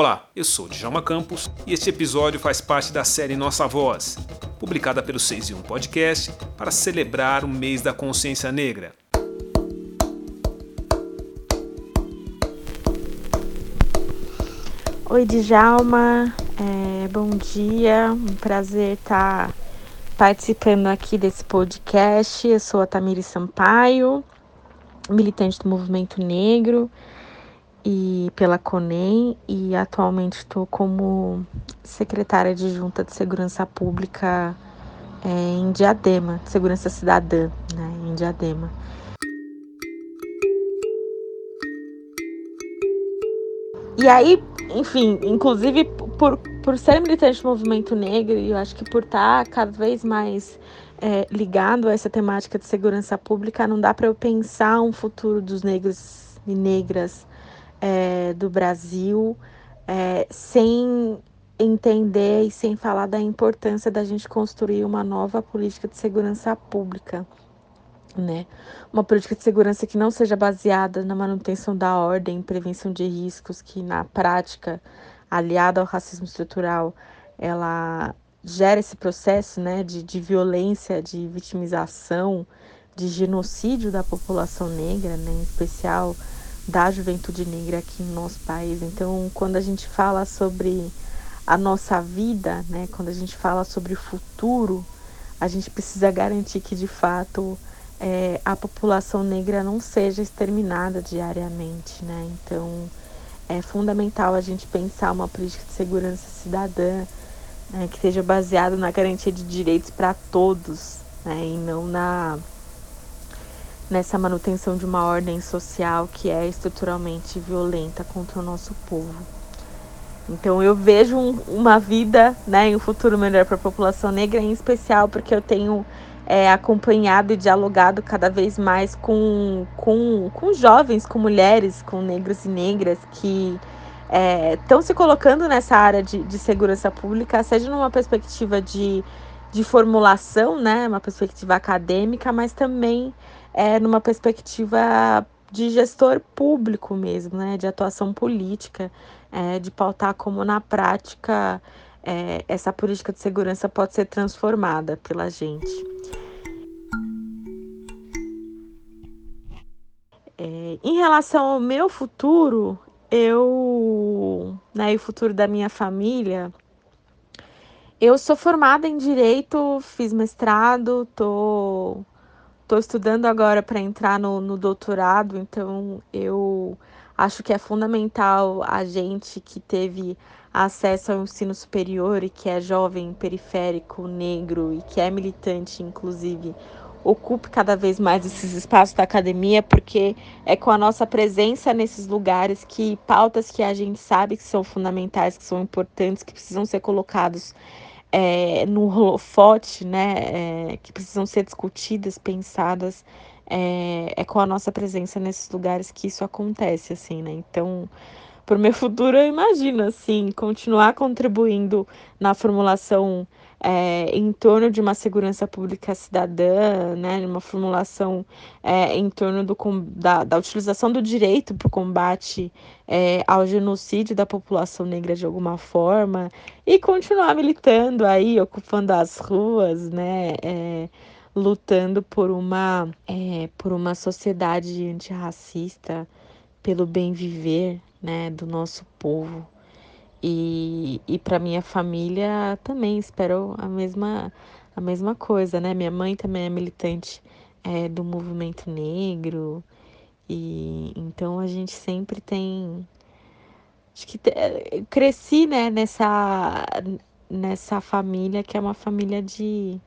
Olá, eu sou Djalma Campos e este episódio faz parte da série Nossa Voz, publicada pelo 6 e 1 Podcast para celebrar o mês da consciência negra. Oi, Djalma, é, bom dia, um prazer estar participando aqui desse podcast. Eu sou a Tamiri Sampaio, militante do movimento negro e pela CONEM e atualmente estou como secretária de Junta de Segurança Pública é, em Diadema, de Segurança Cidadã, né, em Diadema. E aí, enfim, inclusive por, por ser militante do movimento negro, e eu acho que por estar cada vez mais é, ligado a essa temática de segurança pública, não dá para eu pensar um futuro dos negros e negras é, do Brasil é, sem entender e sem falar da importância da gente construir uma nova política de segurança pública, né? Uma política de segurança que não seja baseada na manutenção da ordem, prevenção de riscos, que na prática, aliada ao racismo estrutural, ela gera esse processo, né, de, de violência, de vitimização, de genocídio da população negra, né, em especial da juventude negra aqui no nosso país. Então, quando a gente fala sobre a nossa vida, né, quando a gente fala sobre o futuro, a gente precisa garantir que de fato é, a população negra não seja exterminada diariamente, né? Então é fundamental a gente pensar uma política de segurança cidadã né, que esteja baseada na garantia de direitos para todos, né, e não na nessa manutenção de uma ordem social que é estruturalmente violenta contra o nosso povo. Então eu vejo um, uma vida, né, um futuro melhor para a população negra, em especial porque eu tenho é, acompanhado e dialogado cada vez mais com, com, com jovens, com mulheres, com negros e negras que estão é, se colocando nessa área de, de segurança pública, seja numa perspectiva de, de formulação, né, uma perspectiva acadêmica, mas também é, numa perspectiva de gestor público mesmo, né, de atuação política, é, de pautar como na prática é, essa política de segurança pode ser transformada pela gente. É, em relação ao meu futuro, eu, né, e o futuro da minha família, eu sou formada em direito, fiz mestrado, tô Estou estudando agora para entrar no, no doutorado, então eu acho que é fundamental a gente que teve acesso ao ensino superior e que é jovem, periférico, negro e que é militante, inclusive, ocupe cada vez mais esses espaços da academia, porque é com a nossa presença nesses lugares que pautas que a gente sabe que são fundamentais, que são importantes, que precisam ser colocados é, no holofote, né, é, que precisam ser discutidas, pensadas, é, é, com a nossa presença nesses lugares que isso acontece, assim, né? Então, para o meu futuro, eu imagino, assim, continuar contribuindo na formulação é, em torno de uma segurança pública cidadã, né, uma formulação é, em torno do, da, da utilização do direito para o combate é, ao genocídio da população negra de alguma forma e continuar militando aí, ocupando as ruas, né, é, lutando por uma, é, por uma sociedade antirracista, pelo bem viver, né, do nosso povo. E, e para minha família também espero a mesma, a mesma coisa, né? Minha mãe também é militante é, do movimento negro. E então a gente sempre tem. Acho que cresci né, nessa, nessa família que é uma família de,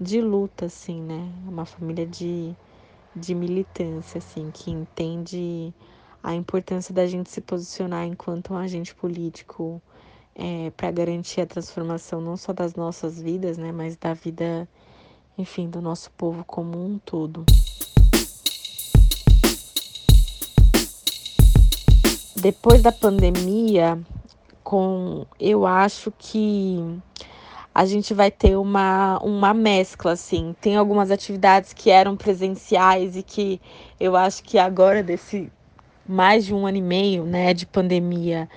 de luta, assim, né? Uma família de, de militância, assim, que entende a importância da gente se posicionar enquanto um agente político é, para garantir a transformação não só das nossas vidas, né, mas da vida, enfim, do nosso povo como um todo. Depois da pandemia, com eu acho que a gente vai ter uma, uma mescla, assim. Tem algumas atividades que eram presenciais e que eu acho que agora, desse mais de um ano e meio né, de pandemia,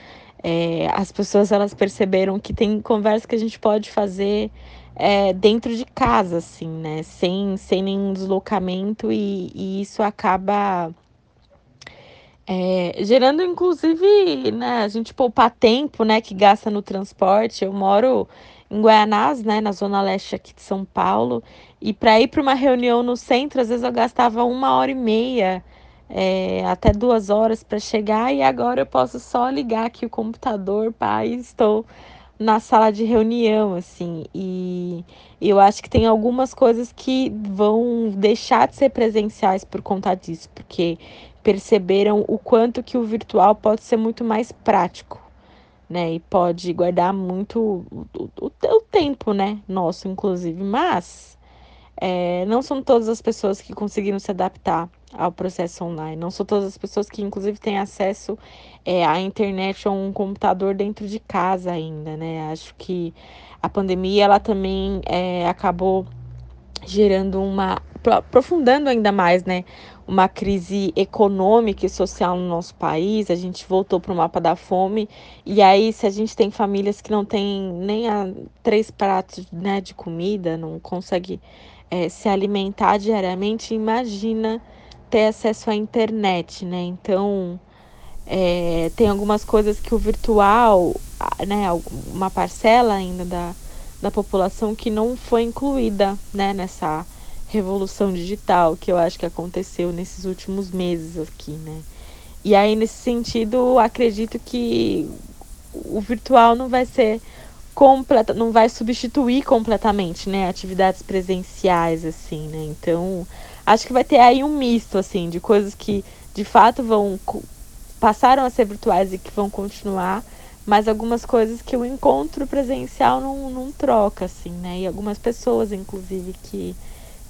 É, as pessoas elas perceberam que tem conversa que a gente pode fazer é, dentro de casa, assim, né? Sem, sem nenhum deslocamento, e, e isso acaba é, gerando, inclusive, né, a gente poupar tempo, né, que gasta no transporte. Eu moro em Guaianás, né, na zona leste aqui de São Paulo, e para ir para uma reunião no centro, às vezes eu gastava uma hora e meia, é, até duas horas para chegar, e agora eu posso só ligar aqui o computador, e estou na sala de reunião, assim, e eu acho que tem algumas coisas que vão deixar de ser presenciais por conta disso, porque perceberam o quanto que o virtual pode ser muito mais prático, né? E pode guardar muito o, o, o tempo, né? Nosso, inclusive. Mas é, não são todas as pessoas que conseguiram se adaptar ao processo online. Não são todas as pessoas que, inclusive, têm acesso é, à internet ou um computador dentro de casa ainda, né? Acho que a pandemia ela também é, acabou gerando uma aprofundando ainda mais, né, uma crise econômica e social no nosso país, a gente voltou para o mapa da fome, e aí se a gente tem famílias que não têm nem a, três pratos né, de comida, não consegue é, se alimentar diariamente, imagina ter acesso à internet, né? Então, é, tem algumas coisas que o virtual, né, uma parcela ainda da, da população que não foi incluída, né, nessa revolução digital que eu acho que aconteceu nesses últimos meses aqui, né? E aí, nesse sentido, acredito que o virtual não vai ser completa, não vai substituir completamente, né, atividades presenciais assim, né? Então, acho que vai ter aí um misto assim de coisas que de fato vão passaram a ser virtuais e que vão continuar, mas algumas coisas que o encontro presencial não, não troca assim, né? E algumas pessoas inclusive que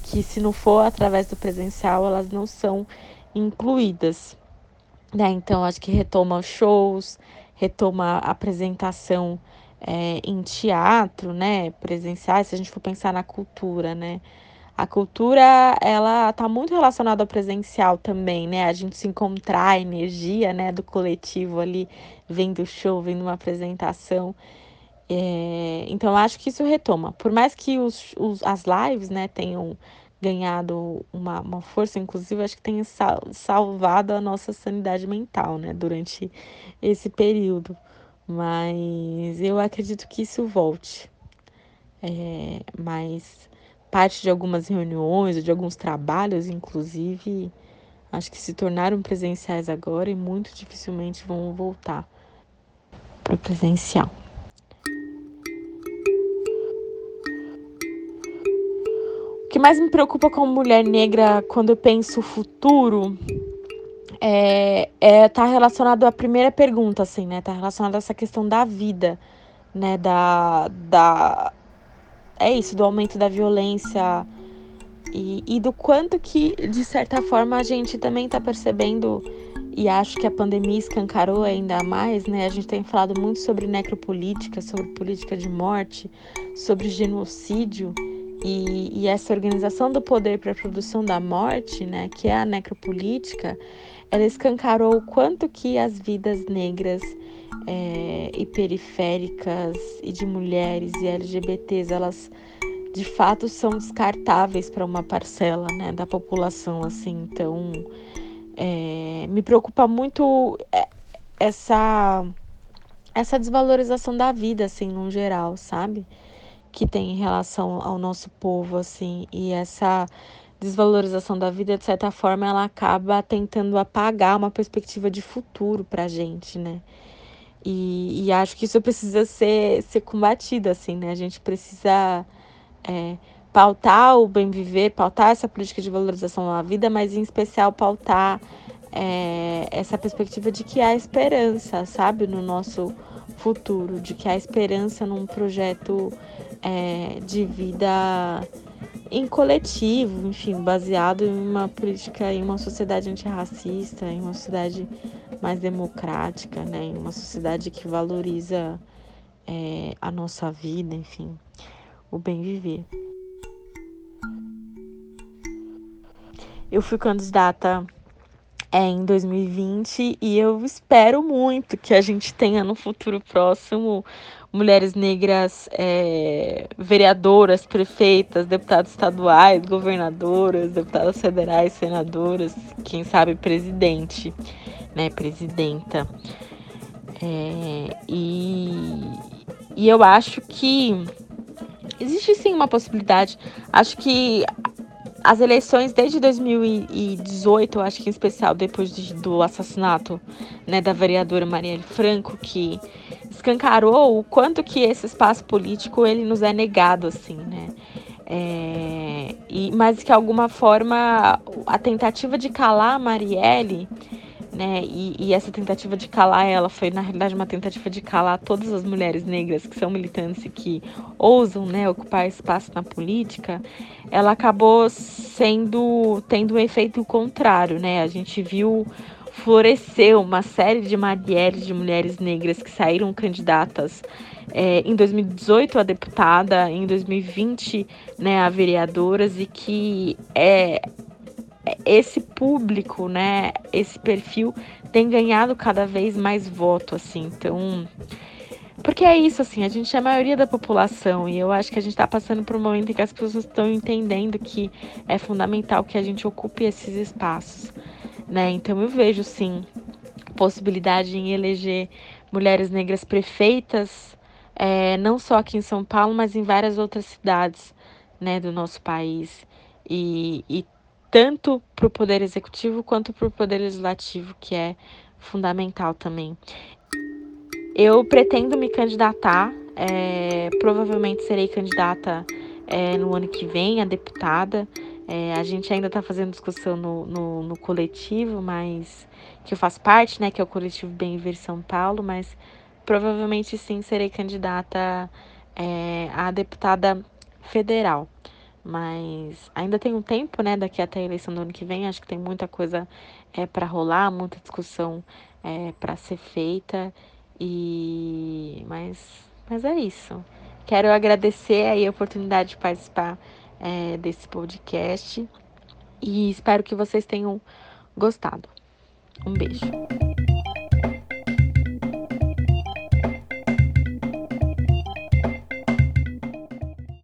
que se não for através do presencial, elas não são incluídas. Né? Então, acho que retoma os shows, retoma a apresentação é, em teatro, né, presenciais, se a gente for pensar na cultura, né, a cultura, ela tá muito relacionada ao presencial também, né, a gente se encontrar, a energia, né, do coletivo ali, vendo o show, vendo uma apresentação, é, então, acho que isso retoma. Por mais que os, os, as lives né, tenham ganhado uma, uma força, inclusive, acho que tenha sal, salvado a nossa sanidade mental né, durante esse período. Mas eu acredito que isso volte. É, mas parte de algumas reuniões, de alguns trabalhos, inclusive, acho que se tornaram presenciais agora e muito dificilmente vão voltar para o presencial. que mais me preocupa como mulher negra quando eu penso o futuro é, é tá relacionado à primeira pergunta, assim, né? Tá relacionado a essa questão da vida, né? Da, da é isso, do aumento da violência e, e do quanto que, de certa forma, a gente também tá percebendo e acho que a pandemia escancarou ainda mais, né? A gente tem falado muito sobre necropolítica, sobre política de morte, sobre genocídio. E, e essa organização do poder para a produção da morte, né, que é a necropolítica, ela escancarou o quanto que as vidas negras é, e periféricas e de mulheres e LGBTs, elas de fato são descartáveis para uma parcela né, da população. assim Então, é, me preocupa muito é, essa, essa desvalorização da vida, assim, no geral, sabe? que tem em relação ao nosso povo, assim, e essa desvalorização da vida, de certa forma, ela acaba tentando apagar uma perspectiva de futuro pra gente, né? E, e acho que isso precisa ser, ser combatido, assim, né? A gente precisa é, pautar o bem viver, pautar essa política de valorização da vida, mas em especial pautar é, essa perspectiva de que há esperança, sabe, no nosso futuro, de que há esperança num projeto é, de vida em coletivo, enfim, baseado em uma política, em uma sociedade antirracista, em uma sociedade mais democrática, né, em uma sociedade que valoriza é, a nossa vida, enfim, o bem viver. Eu fui candidata é em 2020 e eu espero muito que a gente tenha no futuro próximo mulheres negras é, vereadoras, prefeitas, deputadas estaduais, governadoras, deputadas federais, senadoras, quem sabe presidente, né, presidenta. É, e, e eu acho que existe sim uma possibilidade. Acho que as eleições desde 2018, eu acho que em especial depois de, do assassinato né, da vereadora Marielle Franco, que escancarou o quanto que esse espaço político ele nos é negado, assim, né? É, e, mas que de alguma forma a tentativa de calar a Marielle né? E, e, essa tentativa de calar ela foi, na realidade, uma tentativa de calar todas as mulheres negras que são militantes e que ousam, né, ocupar espaço na política. Ela acabou sendo tendo um efeito contrário, né? A gente viu florescer uma série de Marielles de mulheres negras que saíram candidatas é, em 2018 a deputada, em 2020 né, a vereadoras e que é, esse público, né, esse perfil tem ganhado cada vez mais voto, assim. Então, porque é isso, assim, a gente é a maioria da população e eu acho que a gente está passando por um momento em que as pessoas estão entendendo que é fundamental que a gente ocupe esses espaços, né? Então eu vejo, sim, possibilidade em eleger mulheres negras prefeitas, é, não só aqui em São Paulo, mas em várias outras cidades, né, do nosso país. E, e tanto para o poder executivo quanto para o poder legislativo, que é fundamental também. Eu pretendo me candidatar, é, provavelmente serei candidata é, no ano que vem a deputada. É, a gente ainda está fazendo discussão no, no, no, coletivo, mas que eu faço parte, né, que é o coletivo Bem Ver São Paulo, mas provavelmente sim serei candidata é, a deputada federal. Mas ainda tem um tempo, né, daqui até a eleição do ano que vem. Acho que tem muita coisa é, para rolar, muita discussão é, para ser feita. E mas, mas é isso. Quero agradecer aí a oportunidade de participar é, desse podcast e espero que vocês tenham gostado. Um beijo.